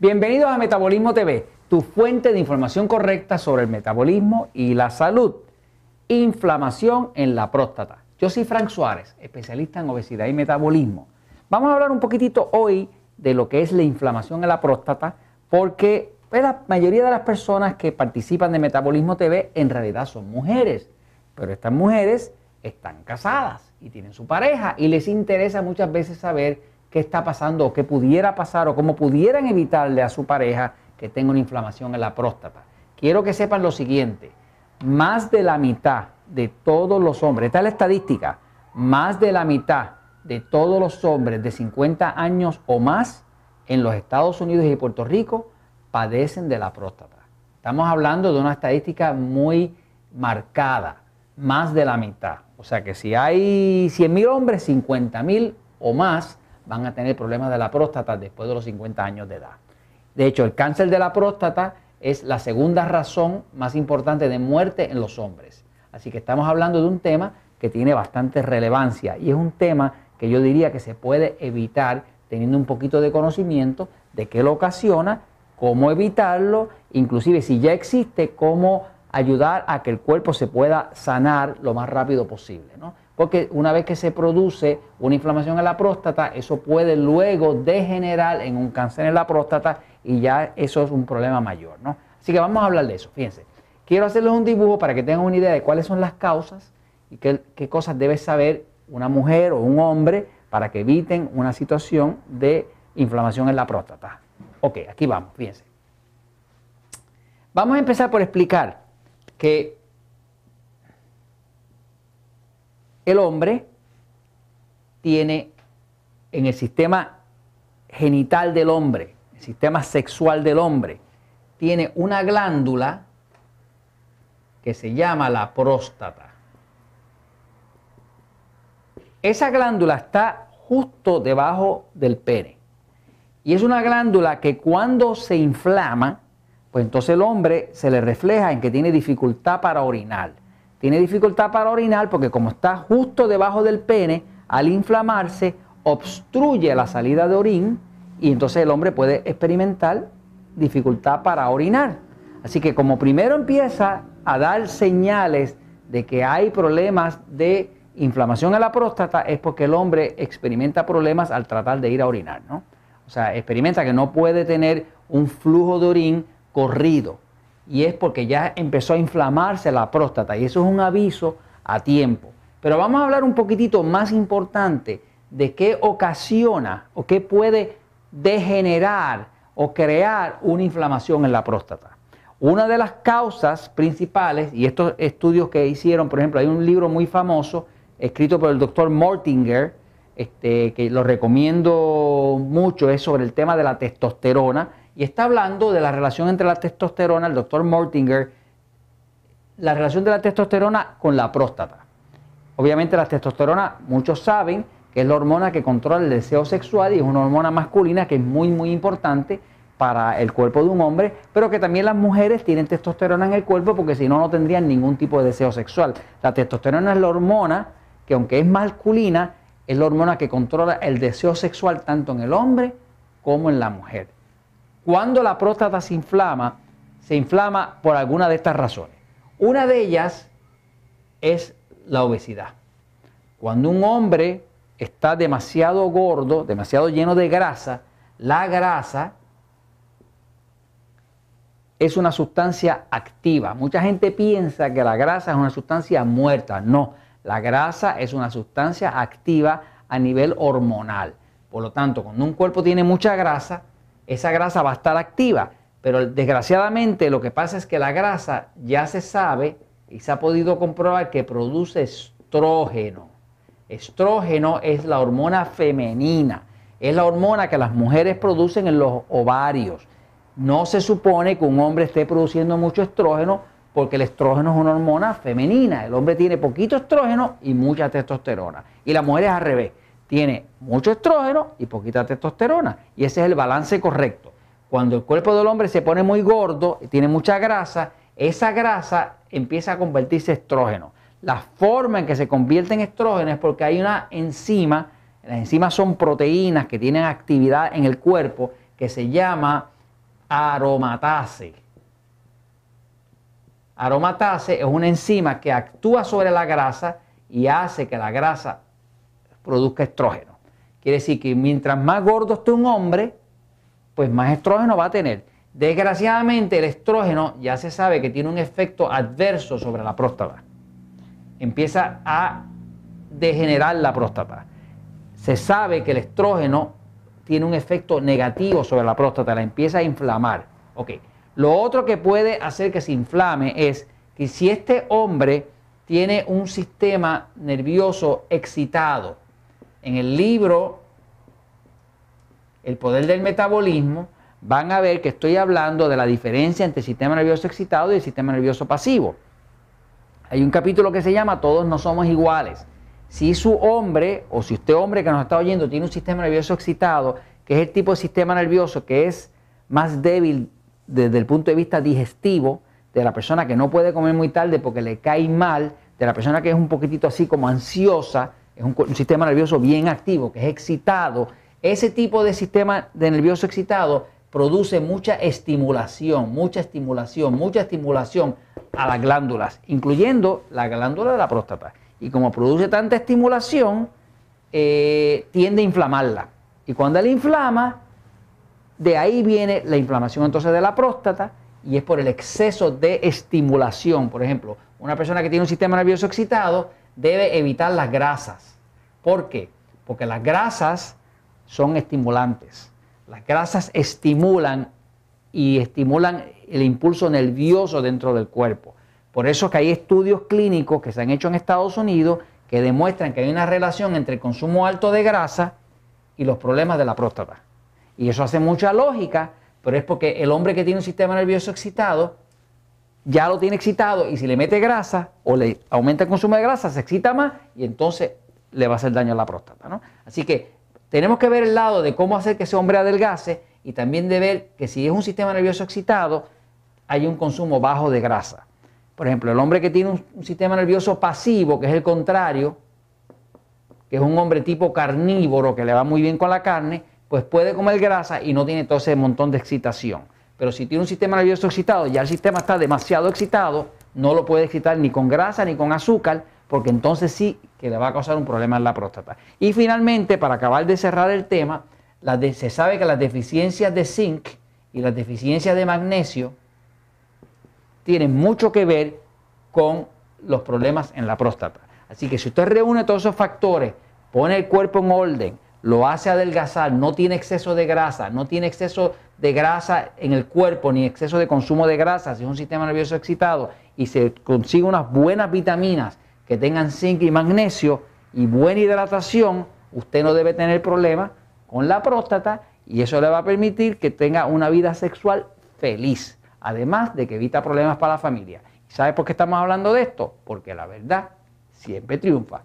Bienvenidos a Metabolismo TV, tu fuente de información correcta sobre el metabolismo y la salud. Inflamación en la próstata. Yo soy Frank Suárez, especialista en obesidad y metabolismo. Vamos a hablar un poquitito hoy de lo que es la inflamación en la próstata, porque pues, la mayoría de las personas que participan de Metabolismo TV en realidad son mujeres, pero estas mujeres están casadas y tienen su pareja y les interesa muchas veces saber qué está pasando o qué pudiera pasar o cómo pudieran evitarle a su pareja que tenga una inflamación en la próstata. Quiero que sepan lo siguiente, más de la mitad de todos los hombres, esta es la estadística, más de la mitad de todos los hombres de 50 años o más en los Estados Unidos y Puerto Rico padecen de la próstata. Estamos hablando de una estadística muy marcada, más de la mitad. O sea que si hay 100 mil hombres, 50 mil o más van a tener problemas de la próstata después de los 50 años de edad. De hecho, el cáncer de la próstata es la segunda razón más importante de muerte en los hombres. Así que estamos hablando de un tema que tiene bastante relevancia y es un tema que yo diría que se puede evitar teniendo un poquito de conocimiento de qué lo ocasiona, cómo evitarlo, inclusive si ya existe, cómo ayudar a que el cuerpo se pueda sanar lo más rápido posible. ¿no? porque una vez que se produce una inflamación en la próstata, eso puede luego degenerar en un cáncer en la próstata y ya eso es un problema mayor, ¿no? Así que vamos a hablar de eso, fíjense. Quiero hacerles un dibujo para que tengan una idea de cuáles son las causas y qué, qué cosas debe saber una mujer o un hombre para que eviten una situación de inflamación en la próstata. Ok, aquí vamos, fíjense. Vamos a empezar por explicar que el hombre tiene en el sistema genital del hombre, el sistema sexual del hombre, tiene una glándula que se llama la próstata. Esa glándula está justo debajo del pene. Y es una glándula que cuando se inflama, pues entonces el hombre se le refleja en que tiene dificultad para orinar tiene dificultad para orinar porque como está justo debajo del pene, al inflamarse, obstruye la salida de orín y entonces el hombre puede experimentar dificultad para orinar. Así que como primero empieza a dar señales de que hay problemas de inflamación en la próstata, es porque el hombre experimenta problemas al tratar de ir a orinar, ¿no? O sea, experimenta que no puede tener un flujo de orín corrido y es porque ya empezó a inflamarse la próstata y eso es un aviso a tiempo. Pero vamos a hablar un poquitito más importante de qué ocasiona o qué puede degenerar o crear una inflamación en la próstata. Una de las causas principales, y estos estudios que hicieron, por ejemplo, hay un libro muy famoso escrito por el doctor Mortinger, este, que lo recomiendo mucho, es sobre el tema de la testosterona y está hablando de la relación entre la testosterona, el doctor Mortinger, la relación de la testosterona con la próstata. Obviamente la testosterona, muchos saben que es la hormona que controla el deseo sexual y es una hormona masculina que es muy, muy importante para el cuerpo de un hombre, pero que también las mujeres tienen testosterona en el cuerpo porque si no, no tendrían ningún tipo de deseo sexual. La testosterona es la hormona que aunque es masculina, es la hormona que controla el deseo sexual tanto en el hombre como en la mujer. Cuando la próstata se inflama, se inflama por alguna de estas razones. Una de ellas es la obesidad. Cuando un hombre está demasiado gordo, demasiado lleno de grasa, la grasa es una sustancia activa. Mucha gente piensa que la grasa es una sustancia muerta. No, la grasa es una sustancia activa a nivel hormonal. Por lo tanto, cuando un cuerpo tiene mucha grasa, esa grasa va a estar activa. Pero desgraciadamente lo que pasa es que la grasa ya se sabe y se ha podido comprobar que produce estrógeno. Estrógeno es la hormona femenina, es la hormona que las mujeres producen en los ovarios. No se supone que un hombre esté produciendo mucho estrógeno porque el estrógeno es una hormona femenina. El hombre tiene poquito estrógeno y mucha testosterona. Y la mujer es al revés tiene mucho estrógeno y poquita testosterona. Y ese es el balance correcto. Cuando el cuerpo del hombre se pone muy gordo y tiene mucha grasa, esa grasa empieza a convertirse en estrógeno. La forma en que se convierte en estrógeno es porque hay una enzima, las enzimas son proteínas que tienen actividad en el cuerpo que se llama aromatase. Aromatase es una enzima que actúa sobre la grasa y hace que la grasa produzca estrógeno. Quiere decir que mientras más gordo esté un hombre, pues más estrógeno va a tener. Desgraciadamente el estrógeno ya se sabe que tiene un efecto adverso sobre la próstata. Empieza a degenerar la próstata. Se sabe que el estrógeno tiene un efecto negativo sobre la próstata, la empieza a inflamar. Ok. Lo otro que puede hacer que se inflame es que si este hombre tiene un sistema nervioso excitado, en el libro El poder del metabolismo, van a ver que estoy hablando de la diferencia entre el sistema nervioso excitado y el sistema nervioso pasivo. Hay un capítulo que se llama Todos no somos iguales. Si su hombre, o si usted hombre que nos está oyendo, tiene un sistema nervioso excitado, que es el tipo de sistema nervioso que es más débil desde el punto de vista digestivo, de la persona que no puede comer muy tarde porque le cae mal, de la persona que es un poquitito así como ansiosa, es un, sistema nervioso bien activo, que es excitado, ese tipo de sistema de nervioso excitado produce mucha estimulación, mucha estimulación, mucha estimulación a las glándulas, incluyendo la glándula de la próstata. Y como produce tanta estimulación, eh, tiende a inflamarla. Y cuando la inflama, de ahí viene la inflamación entonces de la próstata y es por el exceso de estimulación. Por ejemplo, una persona que tiene un sistema nervioso excitado debe evitar las grasas. ¿Por qué? Porque las grasas son estimulantes. Las grasas estimulan y estimulan el impulso nervioso dentro del cuerpo. Por eso es que hay estudios clínicos que se han hecho en Estados Unidos que demuestran que hay una relación entre el consumo alto de grasa y los problemas de la próstata. Y eso hace mucha lógica, pero es porque el hombre que tiene un sistema nervioso excitado ya lo tiene excitado y si le mete grasa o le aumenta el consumo de grasa, se excita más y entonces le va a hacer daño a la próstata. ¿no? Así que tenemos que ver el lado de cómo hacer que ese hombre adelgase y también de ver que si es un sistema nervioso excitado, hay un consumo bajo de grasa. Por ejemplo, el hombre que tiene un, sistema nervioso pasivo, que es el contrario, que es un hombre tipo carnívoro, que le va muy bien con la carne, pues puede comer grasa y no tiene todo ese montón de excitación. Pero si tiene un sistema nervioso excitado, ya el sistema está demasiado excitado, no lo puede excitar ni con grasa ni con azúcar, porque entonces sí que le va a causar un problema en la próstata. Y finalmente, para acabar de cerrar el tema, se sabe que las deficiencias de zinc y las deficiencias de magnesio tienen mucho que ver con los problemas en la próstata. Así que si usted reúne todos esos factores, pone el cuerpo en orden, lo hace adelgazar, no tiene exceso de grasa, no tiene exceso de grasa en el cuerpo ni exceso de consumo de grasa, si es un sistema nervioso excitado y se consigue unas buenas vitaminas que tengan zinc y magnesio y buena hidratación, usted no debe tener problemas con la próstata y eso le va a permitir que tenga una vida sexual feliz, además de que evita problemas para la familia. ¿Y sabe por qué estamos hablando de esto? Porque la verdad siempre triunfa.